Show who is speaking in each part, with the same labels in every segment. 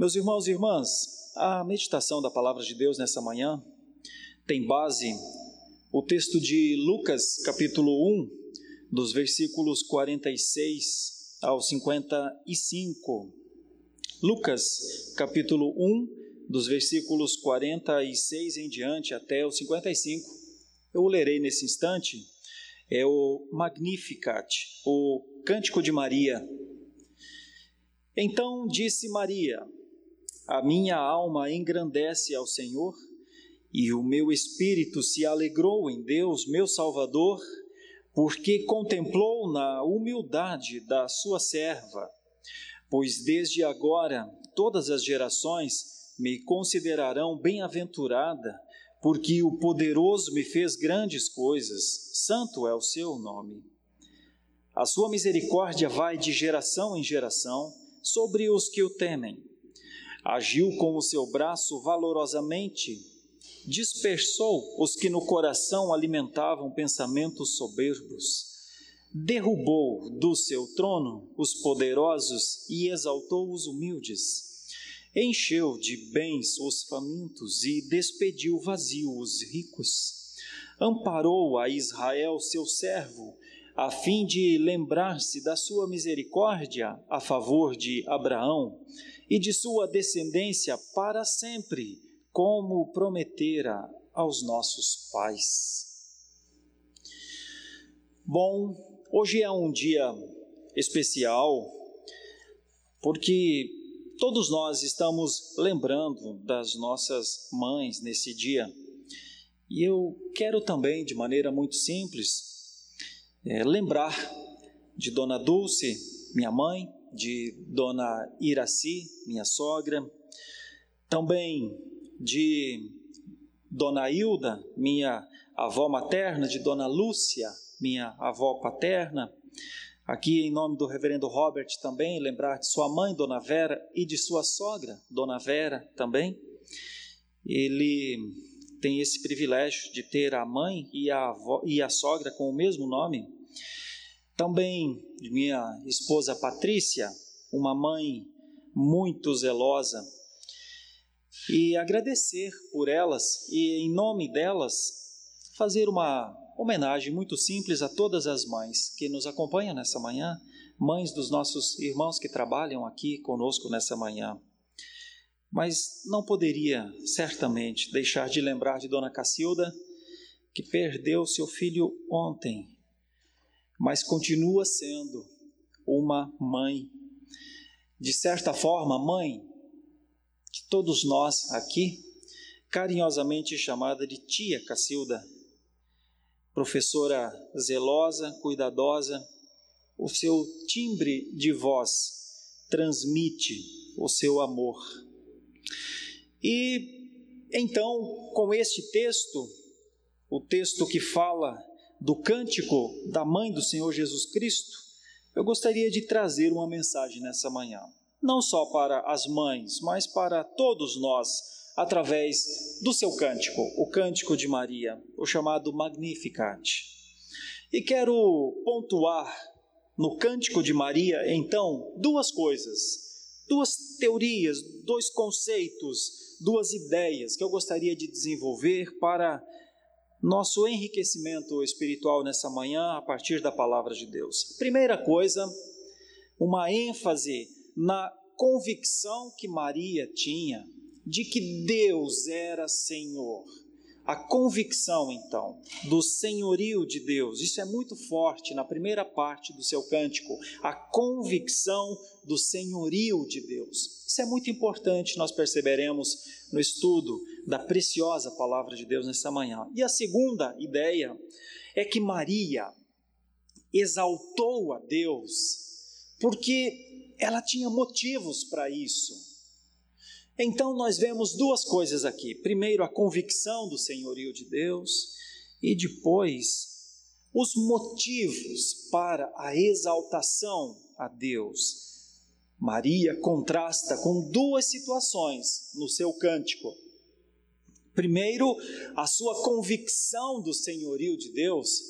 Speaker 1: Meus irmãos e irmãs, a meditação da palavra de Deus nessa manhã tem base o texto de Lucas, capítulo 1, dos versículos 46 ao 55. Lucas, capítulo 1, dos versículos 46 em diante até o 55. Eu lerei nesse instante, é o Magnificat, o Cântico de Maria. Então disse Maria: A minha alma engrandece ao Senhor, e o meu espírito se alegrou em Deus, meu Salvador, porque contemplou na humildade da sua serva. Pois desde agora todas as gerações me considerarão bem-aventurada, porque o poderoso me fez grandes coisas, santo é o seu nome. A sua misericórdia vai de geração em geração sobre os que o temem. Agiu com o seu braço valorosamente, dispersou os que no coração alimentavam pensamentos soberbos, derrubou do seu trono os poderosos e exaltou os humildes encheu de bens os famintos e despediu vazio os ricos. Amparou a Israel, seu servo, a fim de lembrar-se da sua misericórdia a favor de Abraão e de sua descendência para sempre, como prometera aos nossos pais. Bom, hoje é um dia especial, porque Todos nós estamos lembrando das nossas mães nesse dia. E eu quero também, de maneira muito simples, é, lembrar de Dona Dulce, minha mãe, de Dona Iraci, minha sogra, também de Dona Hilda, minha avó materna, de Dona Lúcia, minha avó paterna, Aqui, em nome do reverendo Robert, também lembrar de sua mãe, Dona Vera, e de sua sogra, Dona Vera, também. Ele tem esse privilégio de ter a mãe e a, avó, e a sogra com o mesmo nome. Também de minha esposa Patrícia, uma mãe muito zelosa. E agradecer por elas e, em nome delas, fazer uma homenagem muito simples a todas as mães que nos acompanham nessa manhã, mães dos nossos irmãos que trabalham aqui conosco nessa manhã. Mas não poderia, certamente, deixar de lembrar de Dona Cacilda, que perdeu seu filho ontem, mas continua sendo uma mãe. De certa forma, mãe de todos nós aqui, carinhosamente chamada de Tia Cacilda professora zelosa, cuidadosa, o seu timbre de voz transmite o seu amor. E então, com este texto, o texto que fala do cântico da mãe do Senhor Jesus Cristo, eu gostaria de trazer uma mensagem nessa manhã, não só para as mães, mas para todos nós através do seu cântico, o Cântico de Maria, o chamado Magnificat. E quero pontuar no Cântico de Maria, então, duas coisas, duas teorias, dois conceitos, duas ideias que eu gostaria de desenvolver para nosso enriquecimento espiritual nessa manhã a partir da palavra de Deus. Primeira coisa, uma ênfase na convicção que Maria tinha de que Deus era Senhor. A convicção, então, do senhorio de Deus, isso é muito forte na primeira parte do seu cântico, a convicção do senhorio de Deus. Isso é muito importante, nós perceberemos no estudo da preciosa palavra de Deus nessa manhã. E a segunda ideia é que Maria exaltou a Deus porque ela tinha motivos para isso. Então nós vemos duas coisas aqui. Primeiro, a convicção do senhorio de Deus, e depois, os motivos para a exaltação a Deus. Maria contrasta com duas situações no seu cântico. Primeiro, a sua convicção do senhorio de Deus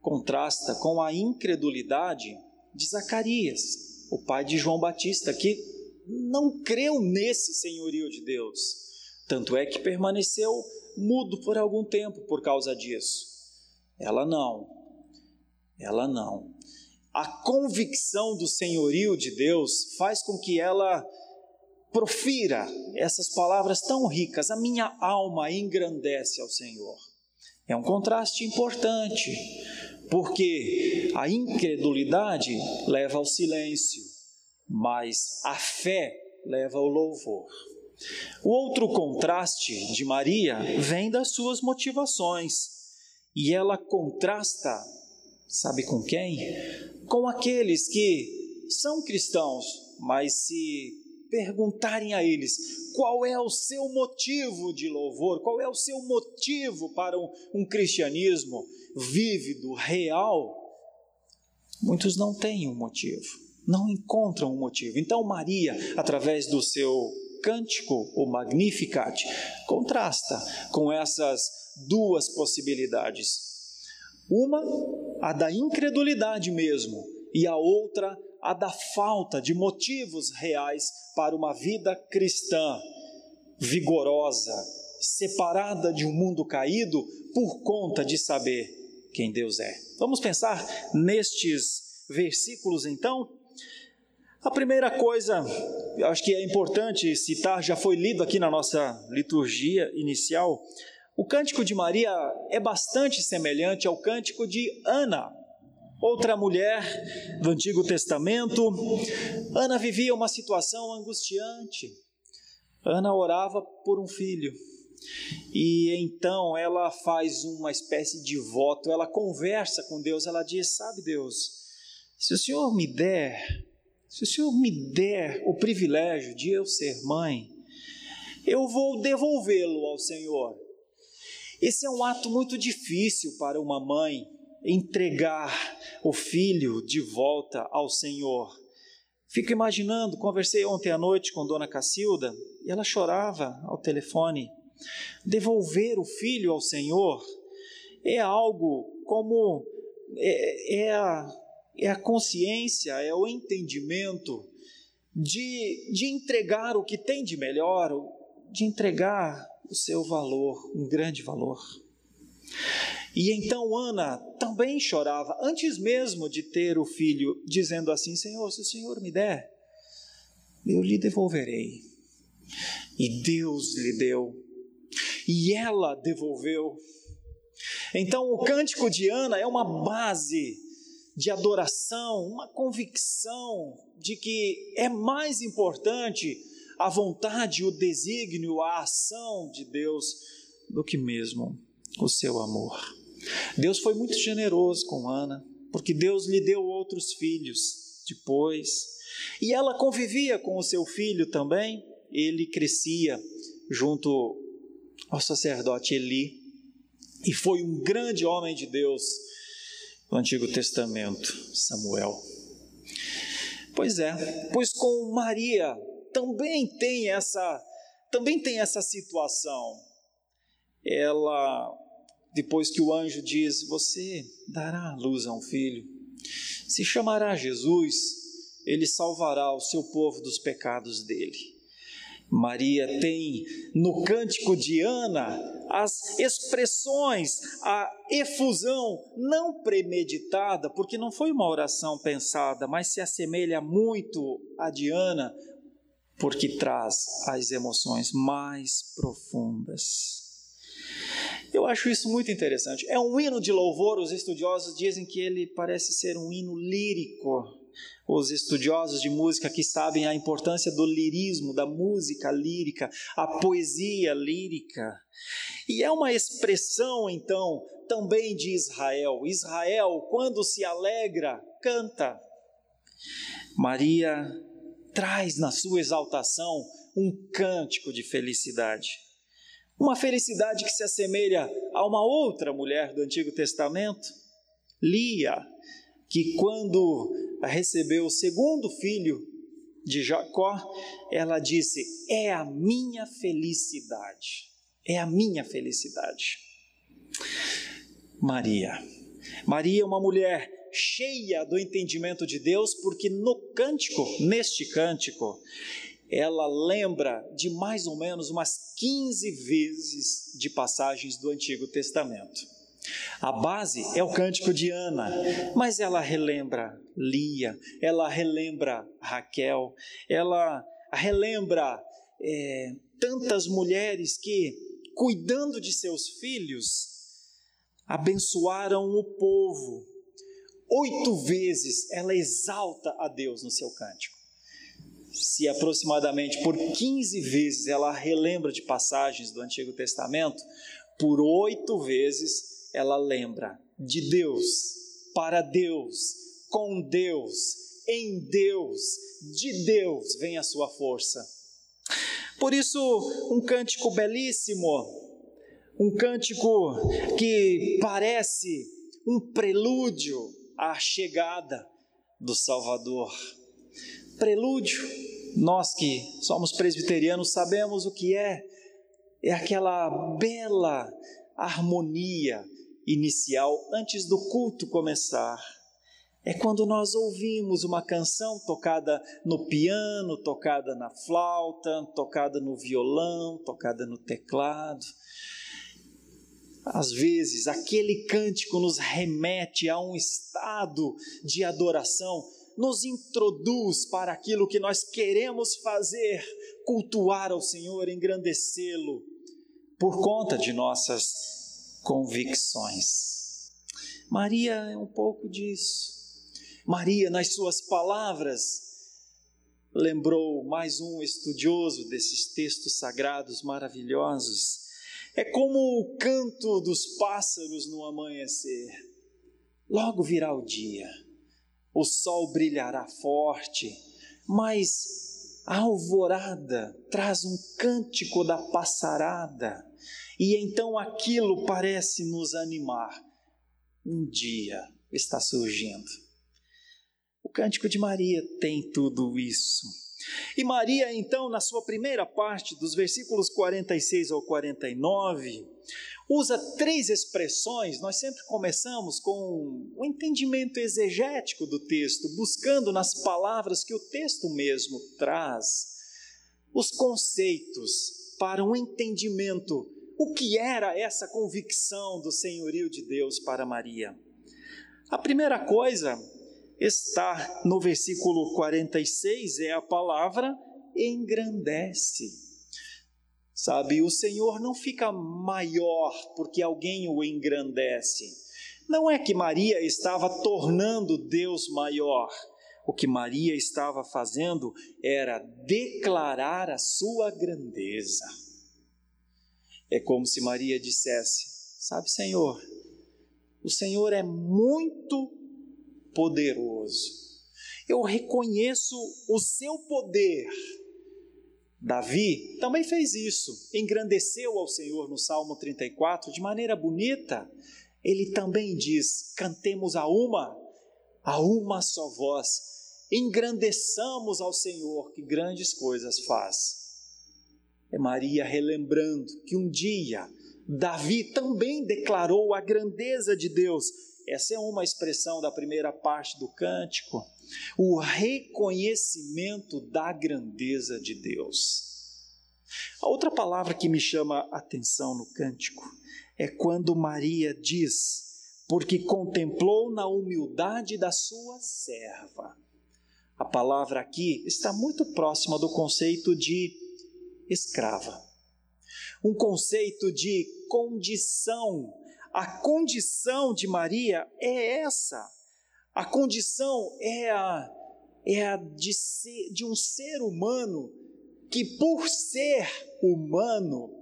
Speaker 1: contrasta com a incredulidade de Zacarias, o pai de João Batista, que não creu nesse senhorio de Deus. Tanto é que permaneceu mudo por algum tempo por causa disso. Ela não. Ela não. A convicção do senhorio de Deus faz com que ela profira essas palavras tão ricas. A minha alma engrandece ao Senhor. É um contraste importante, porque a incredulidade leva ao silêncio, mas a fé leva ao louvor. O outro contraste de Maria vem das suas motivações, e ela contrasta, sabe com quem? Com aqueles que são cristãos, mas se perguntarem a eles qual é o seu motivo de louvor, qual é o seu motivo para um, um cristianismo vívido, real, muitos não têm um motivo, não encontram um motivo. Então, Maria, através do seu cântico, o Magnificat, contrasta com essas duas possibilidades. Uma, a da incredulidade mesmo, e a outra, a da falta de motivos reais para uma vida cristã vigorosa, separada de um mundo caído por conta de saber quem Deus é. Vamos pensar nestes versículos então? A primeira coisa, acho que é importante citar, já foi lido aqui na nossa liturgia inicial, o cântico de Maria é bastante semelhante ao cântico de Ana, outra mulher do Antigo Testamento. Ana vivia uma situação angustiante. Ana orava por um filho. E então ela faz uma espécie de voto, ela conversa com Deus, ela diz: Sabe, Deus, se o Senhor me der, se o Senhor me der o privilégio de eu ser mãe, eu vou devolvê-lo ao Senhor. Esse é um ato muito difícil para uma mãe, entregar o filho de volta ao Senhor. Fico imaginando, conversei ontem à noite com Dona Cacilda e ela chorava ao telefone. Devolver o filho ao Senhor é algo como é, é, a, é a consciência, é o entendimento de, de entregar o que tem de melhor, de entregar o seu valor, um grande valor. E então Ana também chorava, antes mesmo de ter o filho, dizendo assim: Senhor, se o Senhor me der, eu lhe devolverei. E Deus lhe deu, e ela devolveu. Então o cântico de Ana é uma base de adoração, uma convicção de que é mais importante a vontade, o desígnio, a ação de Deus do que mesmo o seu amor. Deus foi muito generoso com Ana, porque Deus lhe deu outros filhos depois, e ela convivia com o seu filho também. Ele crescia junto ao sacerdote Eli e foi um grande homem de Deus no Antigo Testamento, Samuel. Pois é, pois com Maria também tem essa também tem essa situação. Ela depois que o anjo diz: Você dará luz a um filho, se chamará Jesus, ele salvará o seu povo dos pecados dele. Maria tem no cântico de Ana as expressões, a efusão não premeditada, porque não foi uma oração pensada, mas se assemelha muito a de Ana, porque traz as emoções mais profundas. Eu acho isso muito interessante. É um hino de louvor, os estudiosos dizem que ele parece ser um hino lírico. Os estudiosos de música que sabem a importância do lirismo, da música lírica, a poesia lírica. E é uma expressão, então, também de Israel. Israel, quando se alegra, canta. Maria traz na sua exaltação um cântico de felicidade. Uma felicidade que se assemelha a uma outra mulher do Antigo Testamento, Lia, que quando recebeu o segundo filho de Jacó, ela disse: É a minha felicidade, é a minha felicidade. Maria. Maria é uma mulher cheia do entendimento de Deus, porque no cântico, neste cântico, ela lembra de mais ou menos umas 15 vezes de passagens do Antigo Testamento. A base é o cântico de Ana, mas ela relembra Lia, ela relembra Raquel, ela relembra é, tantas mulheres que, cuidando de seus filhos, abençoaram o povo. Oito vezes ela exalta a Deus no seu cântico. Se aproximadamente por 15 vezes ela relembra de passagens do Antigo Testamento, por oito vezes ela lembra de Deus, para Deus, com Deus, em Deus, de Deus vem a sua força. Por isso, um cântico belíssimo, um cântico que parece um prelúdio à chegada do Salvador. Prelúdio, nós que somos presbiterianos sabemos o que é, é aquela bela harmonia inicial antes do culto começar. É quando nós ouvimos uma canção tocada no piano, tocada na flauta, tocada no violão, tocada no teclado. Às vezes, aquele cântico nos remete a um estado de adoração, nos introduz para aquilo que nós queremos fazer, cultuar ao Senhor, engrandecê-lo, por conta de nossas convicções. Maria é um pouco disso. Maria, nas suas palavras, lembrou mais um estudioso desses textos sagrados maravilhosos é como o canto dos pássaros no amanhecer. Logo virá o dia, o sol brilhará forte, mas a alvorada traz um cântico da passarada, e então aquilo parece nos animar. Um dia está surgindo. O cântico de Maria tem tudo isso. E Maria, então, na sua primeira parte, dos versículos 46 ao 49, usa três expressões. Nós sempre começamos com o um entendimento exegético do texto, buscando nas palavras que o texto mesmo traz os conceitos para um entendimento. O que era essa convicção do senhorio de Deus para Maria? A primeira coisa está no versículo 46 é a palavra engrandece. Sabe, o Senhor não fica maior porque alguém o engrandece. Não é que Maria estava tornando Deus maior. O que Maria estava fazendo era declarar a sua grandeza. É como se Maria dissesse: Sabe, Senhor, o Senhor é muito poderoso. Eu reconheço o seu poder. Davi também fez isso, engrandeceu ao Senhor no Salmo 34 de maneira bonita. Ele também diz: cantemos a uma, a uma só voz, engrandeçamos ao Senhor que grandes coisas faz. É Maria relembrando que um dia Davi também declarou a grandeza de Deus essa é uma expressão da primeira parte do cântico, o reconhecimento da grandeza de Deus. A outra palavra que me chama a atenção no cântico é quando Maria diz: porque contemplou na humildade da sua serva. A palavra aqui está muito próxima do conceito de escrava. Um conceito de condição a condição de Maria é essa. A condição é a, é a de, ser, de um ser humano que, por ser humano,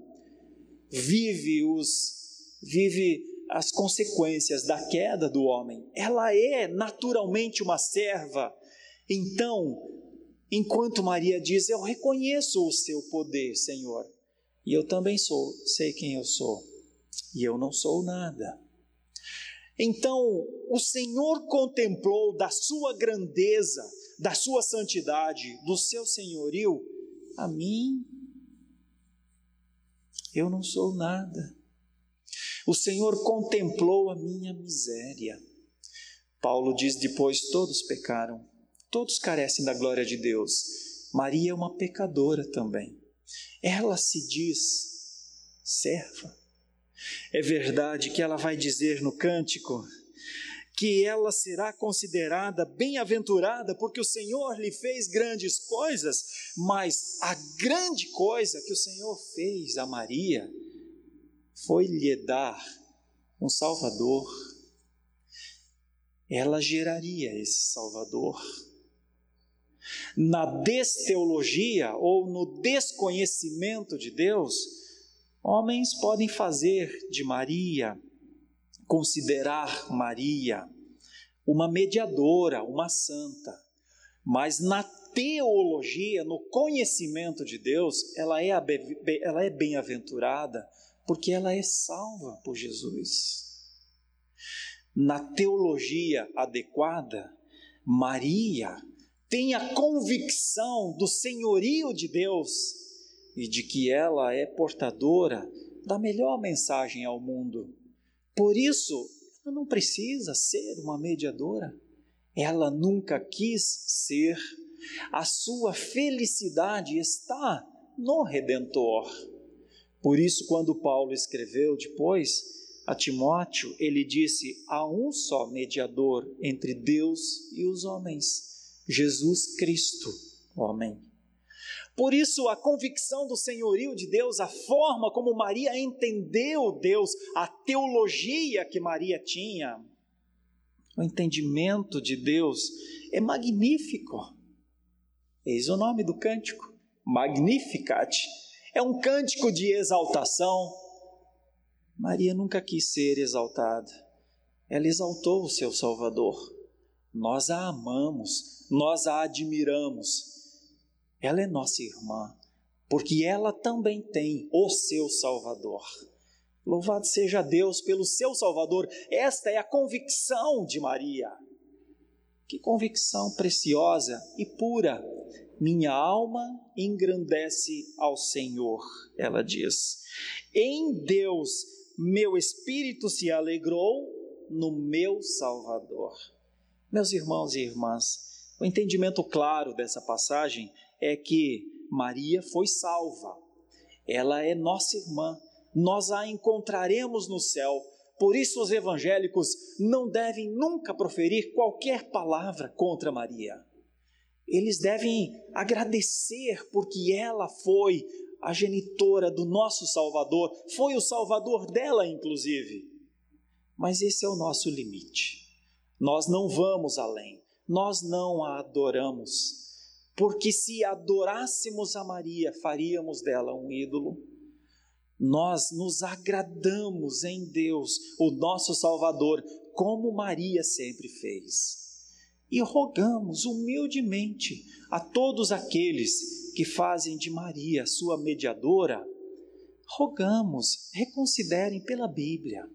Speaker 1: vive os vive as consequências da queda do homem. Ela é naturalmente uma serva. Então, enquanto Maria diz: Eu reconheço o seu poder, Senhor, e eu também sou, sei quem eu sou e eu não sou nada. Então, o Senhor contemplou da sua grandeza, da sua santidade, do seu senhorio, a mim. Eu não sou nada. O Senhor contemplou a minha miséria. Paulo diz depois: todos pecaram, todos carecem da glória de Deus, Maria é uma pecadora também. Ela se diz serva. É verdade que ela vai dizer no cântico que ela será considerada bem-aventurada porque o Senhor lhe fez grandes coisas, mas a grande coisa que o Senhor fez a Maria foi lhe dar um Salvador. Ela geraria esse Salvador. Na desteologia ou no desconhecimento de Deus, homens podem fazer de Maria, considerar Maria uma mediadora, uma santa, mas na teologia, no conhecimento de Deus, ela é, ela é bem-aventurada porque ela é salva por Jesus. Na teologia adequada, Maria tem a convicção do senhorio de Deus e de que ela é portadora da melhor mensagem ao mundo. Por isso, ela não precisa ser uma mediadora. Ela nunca quis ser. A sua felicidade está no Redentor. Por isso, quando Paulo escreveu depois a Timóteo, ele disse: há um só mediador entre Deus e os homens, Jesus Cristo, homem. Por isso, a convicção do senhorio de Deus, a forma como Maria entendeu Deus, a teologia que Maria tinha, o entendimento de Deus é magnífico. Eis o nome do cântico, Magnificat é um cântico de exaltação. Maria nunca quis ser exaltada. Ela exaltou o seu Salvador. Nós a amamos, nós a admiramos. Ela é nossa irmã, porque ela também tem o seu Salvador. Louvado seja Deus pelo seu Salvador. Esta é a convicção de Maria. Que convicção preciosa e pura minha alma engrandece ao Senhor, ela diz. Em Deus, meu espírito se alegrou no meu Salvador. Meus irmãos e irmãs, o entendimento claro dessa passagem é que Maria foi salva. Ela é nossa irmã. Nós a encontraremos no céu. Por isso, os evangélicos não devem nunca proferir qualquer palavra contra Maria eles devem agradecer porque ela foi a genitora do nosso Salvador, foi o Salvador dela, inclusive. Mas esse é o nosso limite. Nós não vamos além, nós não a adoramos, porque se adorássemos a Maria, faríamos dela um ídolo. Nós nos agradamos em Deus, o nosso Salvador, como Maria sempre fez. E rogamos humildemente a todos aqueles que fazem de Maria sua mediadora, rogamos, reconsiderem pela Bíblia,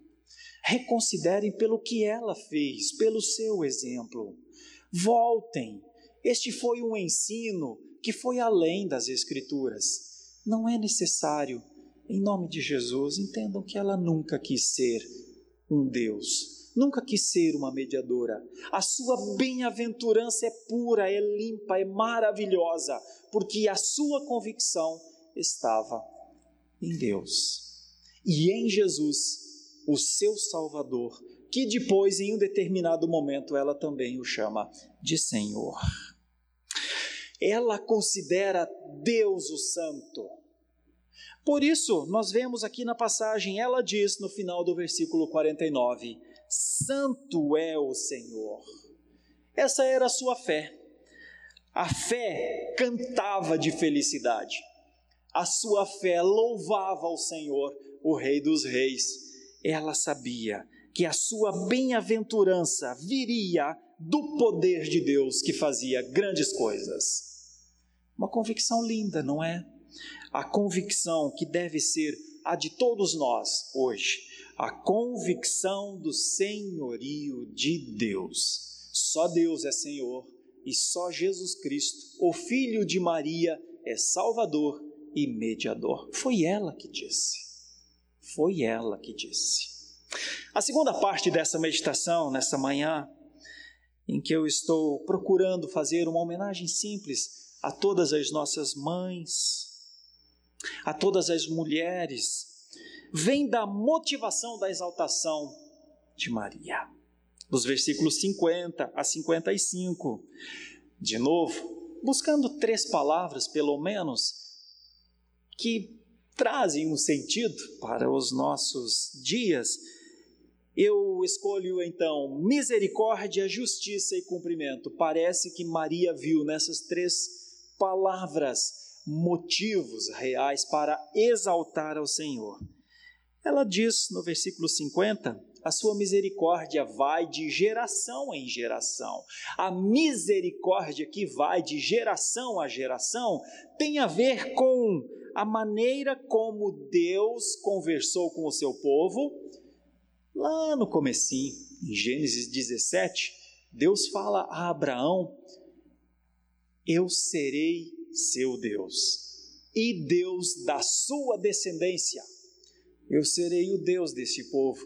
Speaker 1: reconsiderem pelo que ela fez, pelo seu exemplo. Voltem. Este foi um ensino que foi além das Escrituras. Não é necessário, em nome de Jesus, entendam que ela nunca quis ser um Deus nunca quis ser uma mediadora. A sua bem-aventurança é pura, é limpa, é maravilhosa, porque a sua convicção estava em Deus e em Jesus, o seu Salvador, que depois, em um determinado momento, ela também o chama de Senhor. Ela considera Deus o Santo. Por isso, nós vemos aqui na passagem, ela diz no final do versículo 49: Santo é o Senhor. Essa era a sua fé. A fé cantava de felicidade. A sua fé louvava ao Senhor, o Rei dos Reis. Ela sabia que a sua bem-aventurança viria do poder de Deus que fazia grandes coisas. Uma convicção linda, não é? A convicção que deve ser a de todos nós hoje a convicção do senhorio de Deus. Só Deus é Senhor e só Jesus Cristo, o Filho de Maria, é Salvador e mediador. Foi ela que disse. Foi ela que disse. A segunda parte dessa meditação, nessa manhã, em que eu estou procurando fazer uma homenagem simples a todas as nossas mães, a todas as mulheres, vem da motivação da exaltação de Maria. Nos versículos 50 a 55. De novo, buscando três palavras, pelo menos, que trazem um sentido para os nossos dias eu escolho então misericórdia, justiça e cumprimento. Parece que Maria viu nessas três palavras motivos reais para exaltar ao Senhor. Ela diz no versículo 50: a sua misericórdia vai de geração em geração. A misericórdia que vai de geração a geração tem a ver com a maneira como Deus conversou com o seu povo Lá no comecinho, em Gênesis 17, Deus fala a Abraão: Eu serei seu Deus e Deus da sua descendência. Eu serei o Deus desse povo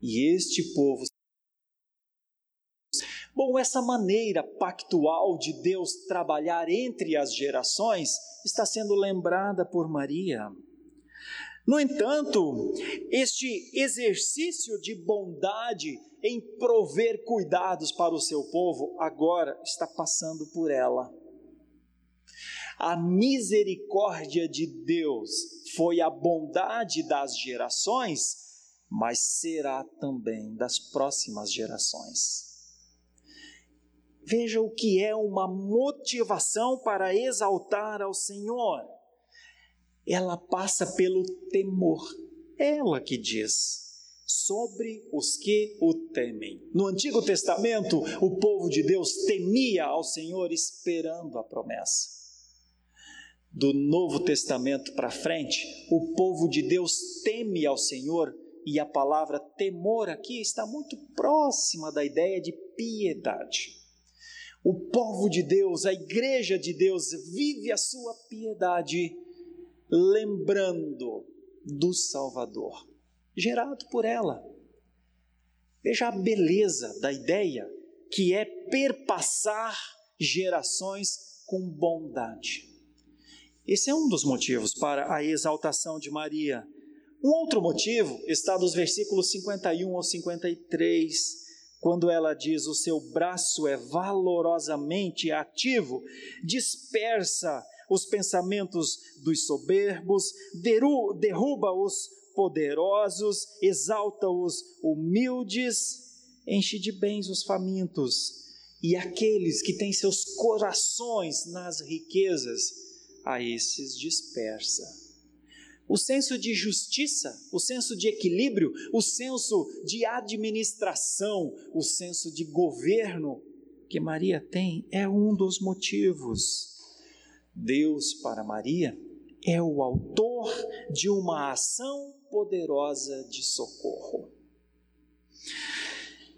Speaker 1: e este povo Bom, essa maneira pactual de Deus trabalhar entre as gerações está sendo lembrada por Maria. No entanto, este exercício de bondade em prover cuidados para o seu povo agora está passando por ela. A misericórdia de Deus foi a bondade das gerações, mas será também das próximas gerações. Veja o que é uma motivação para exaltar ao Senhor ela passa pelo temor. Ela que diz sobre os que o temem. No Antigo Testamento, o povo de Deus temia ao Senhor esperando a promessa. Do Novo Testamento para frente, o povo de Deus teme ao Senhor e a palavra temor aqui está muito próxima da ideia de piedade. O povo de Deus, a igreja de Deus, vive a sua piedade lembrando do Salvador, gerado por ela. Veja a beleza da ideia que é perpassar gerações com bondade. Esse é um dos motivos para a exaltação de Maria. Um outro motivo está dos versículos 51 ao 53, quando ela diz: O seu braço é valorosamente ativo, dispersa os pensamentos dos soberbos, derruba os poderosos, exalta os humildes, enche de bens os famintos, e aqueles que têm seus corações nas riquezas, a esses dispersa. O senso de justiça, o senso de equilíbrio, o senso de administração, o senso de governo que Maria tem é um dos motivos Deus para Maria é o autor de uma ação poderosa de socorro.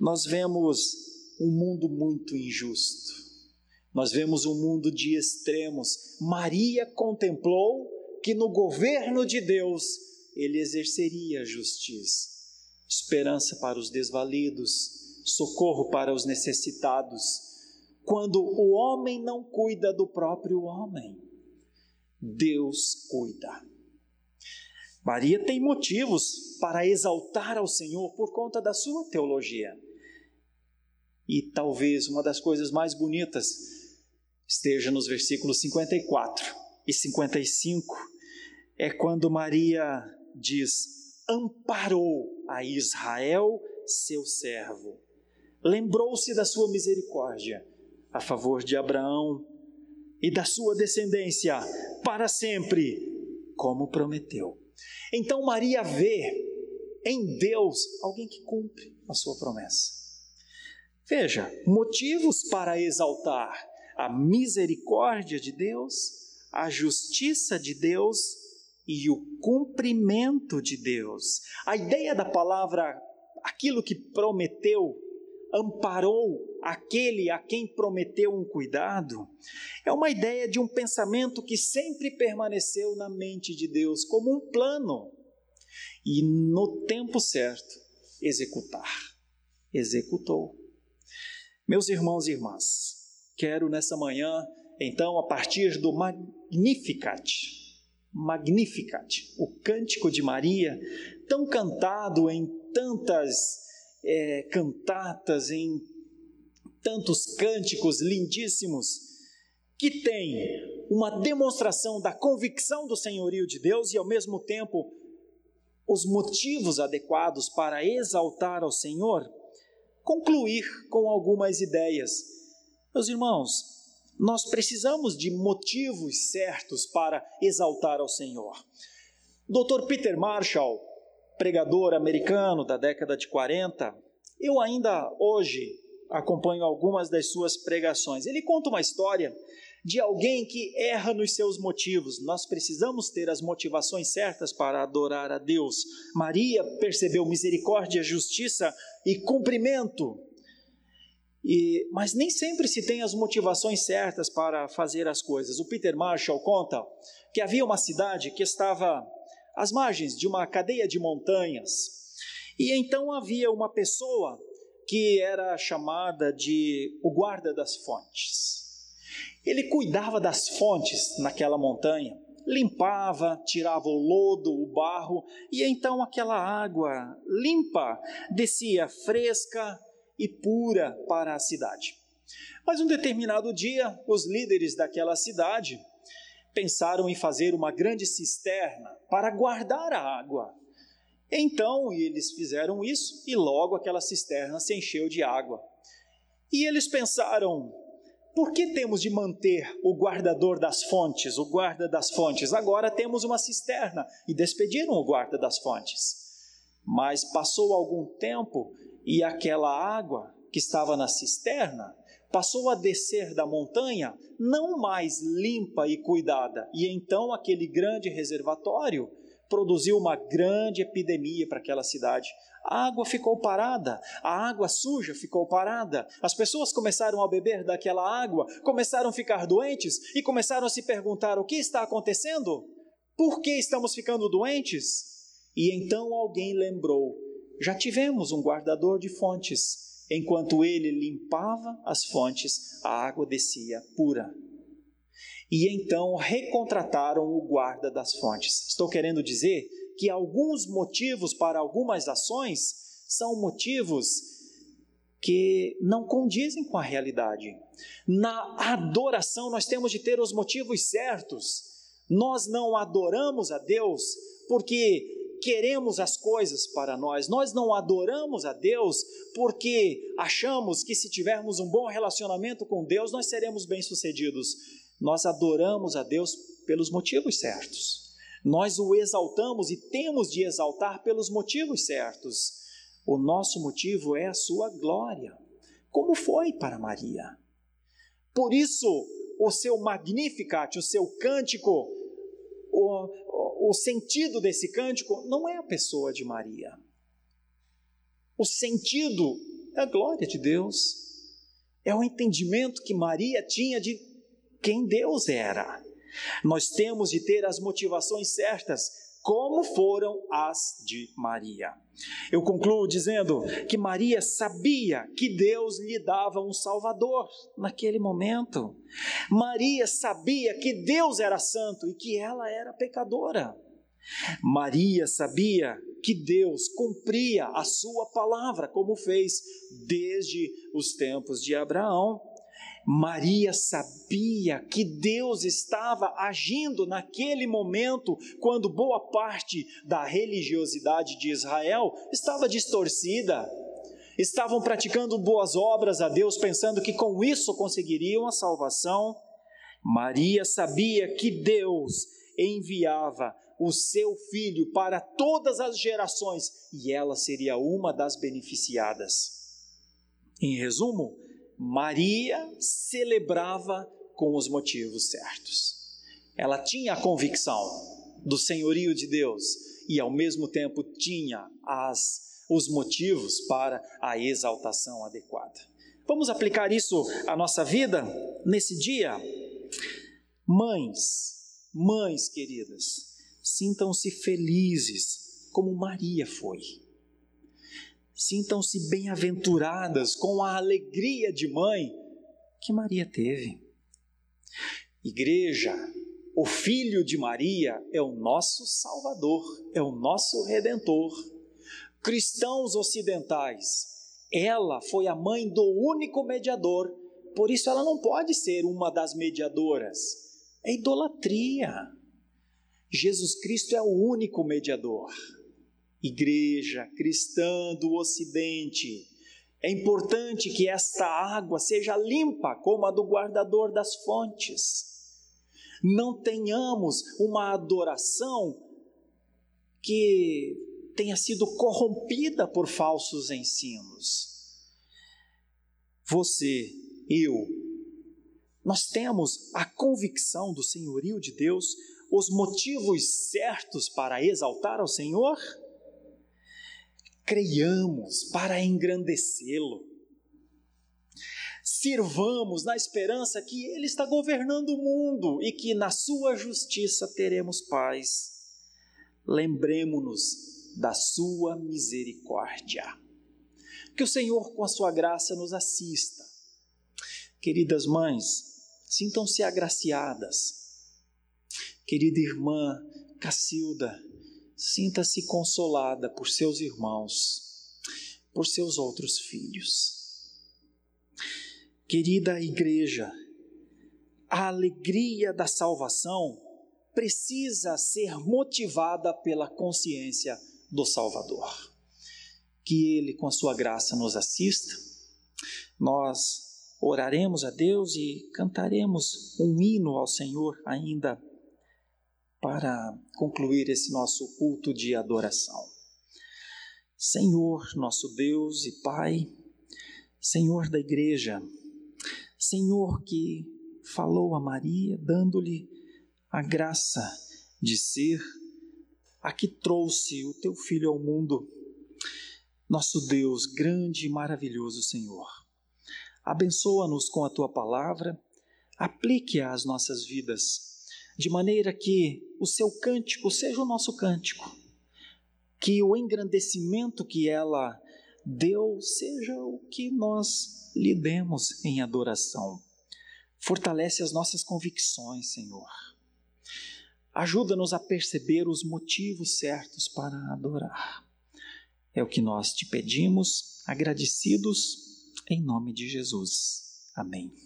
Speaker 1: Nós vemos um mundo muito injusto. Nós vemos um mundo de extremos. Maria contemplou que no governo de Deus ele exerceria justiça, esperança para os desvalidos, socorro para os necessitados quando o homem não cuida do próprio homem, Deus cuida. Maria tem motivos para exaltar ao Senhor por conta da sua teologia. E talvez uma das coisas mais bonitas esteja nos versículos 54 e 55, é quando Maria diz: amparou a Israel, seu servo, lembrou-se da sua misericórdia a favor de Abraão e da sua descendência para sempre, como prometeu. Então Maria vê em Deus alguém que cumpre a sua promessa. Veja, motivos para exaltar a misericórdia de Deus, a justiça de Deus e o cumprimento de Deus. A ideia da palavra aquilo que prometeu amparou aquele a quem prometeu um cuidado, é uma ideia de um pensamento que sempre permaneceu na mente de Deus como um plano e no tempo certo executar. Executou. Meus irmãos e irmãs, quero nessa manhã então, a partir do Magnificat, Magnificat, o cântico de Maria, tão cantado em tantas é, cantatas, em tantos cânticos lindíssimos, que tem uma demonstração da convicção do senhorio de Deus e, ao mesmo tempo, os motivos adequados para exaltar ao Senhor, concluir com algumas ideias. Meus irmãos, nós precisamos de motivos certos para exaltar ao Senhor. Dr. Peter Marshall, pregador americano da década de 40, eu ainda hoje acompanho algumas das suas pregações. Ele conta uma história de alguém que erra nos seus motivos. Nós precisamos ter as motivações certas para adorar a Deus. Maria percebeu misericórdia, justiça e cumprimento. E, mas nem sempre se tem as motivações certas para fazer as coisas. O Peter Marshall conta que havia uma cidade que estava às margens de uma cadeia de montanhas. E então havia uma pessoa que era chamada de o guarda das fontes. Ele cuidava das fontes naquela montanha, limpava, tirava o lodo, o barro, e então aquela água limpa descia fresca e pura para a cidade. Mas um determinado dia, os líderes daquela cidade pensaram em fazer uma grande cisterna para guardar a água. Então eles fizeram isso e logo aquela cisterna se encheu de água. E eles pensaram: por que temos de manter o guardador das fontes, o guarda das fontes? Agora temos uma cisterna e despediram o guarda das fontes. Mas passou algum tempo e aquela água que estava na cisterna passou a descer da montanha, não mais limpa e cuidada, e então aquele grande reservatório produziu uma grande epidemia para aquela cidade. A água ficou parada, a água suja ficou parada. As pessoas começaram a beber daquela água, começaram a ficar doentes e começaram a se perguntar: o que está acontecendo? Por que estamos ficando doentes? E então alguém lembrou: já tivemos um guardador de fontes. Enquanto ele limpava as fontes, a água descia pura. E então recontrataram o guarda das fontes. Estou querendo dizer que alguns motivos para algumas ações são motivos que não condizem com a realidade. Na adoração, nós temos de ter os motivos certos. Nós não adoramos a Deus porque queremos as coisas para nós, nós não adoramos a Deus porque achamos que se tivermos um bom relacionamento com Deus, nós seremos bem-sucedidos. Nós adoramos a Deus pelos motivos certos nós o exaltamos e temos de exaltar pelos motivos certos. O nosso motivo é a sua glória, como foi para Maria. Por isso, o seu Magnificat, o seu cântico, o, o sentido desse cântico não é a pessoa de Maria. O sentido é a glória de Deus, é o entendimento que Maria tinha de quem Deus era. Nós temos de ter as motivações certas, como foram as de Maria. Eu concluo dizendo que Maria sabia que Deus lhe dava um Salvador naquele momento. Maria sabia que Deus era santo e que ela era pecadora. Maria sabia que Deus cumpria a sua palavra, como fez desde os tempos de Abraão Maria sabia que Deus estava agindo naquele momento, quando boa parte da religiosidade de Israel estava distorcida. Estavam praticando boas obras a Deus, pensando que com isso conseguiriam a salvação. Maria sabia que Deus enviava o seu filho para todas as gerações e ela seria uma das beneficiadas. Em resumo, Maria celebrava com os motivos certos. Ela tinha a convicção do senhorio de Deus e, ao mesmo tempo, tinha as, os motivos para a exaltação adequada. Vamos aplicar isso à nossa vida nesse dia? Mães, mães queridas, sintam-se felizes como Maria foi Sintam-se bem-aventuradas com a alegria de mãe que Maria teve. Igreja, o Filho de Maria é o nosso Salvador, é o nosso Redentor. Cristãos ocidentais, ela foi a mãe do único mediador, por isso ela não pode ser uma das mediadoras. É idolatria. Jesus Cristo é o único mediador. Igreja cristã do Ocidente, é importante que esta água seja limpa como a do guardador das fontes não tenhamos uma adoração que tenha sido corrompida por falsos ensinos. Você, eu, nós temos a convicção do senhorio de Deus, os motivos certos para exaltar ao Senhor? Creiamos para engrandecê-lo sirvamos na esperança que Ele está governando o mundo e que na Sua justiça teremos paz. Lembremos-nos da Sua misericórdia. Que o Senhor, com a Sua graça, nos assista. Queridas mães, sintam-se agraciadas. Querida irmã Cacilda, sinta-se consolada por seus irmãos, por seus outros filhos. Querida igreja, a alegria da salvação precisa ser motivada pela consciência do Salvador. Que Ele, com a Sua graça, nos assista. Nós oraremos a Deus e cantaremos um hino ao Senhor ainda para concluir esse nosso culto de adoração. Senhor, nosso Deus e Pai, Senhor da igreja, Senhor que falou a Maria, dando-lhe a graça de ser a que trouxe o teu filho ao mundo. Nosso Deus, grande e maravilhoso Senhor, abençoa-nos com a tua palavra, aplique-a às nossas vidas, de maneira que o seu cântico seja o nosso cântico, que o engrandecimento que ela deu seja o que nós lhe demos em adoração. Fortalece as nossas convicções, Senhor. Ajuda-nos a perceber os motivos certos para adorar. É o que nós te pedimos, agradecidos, em nome de Jesus. Amém.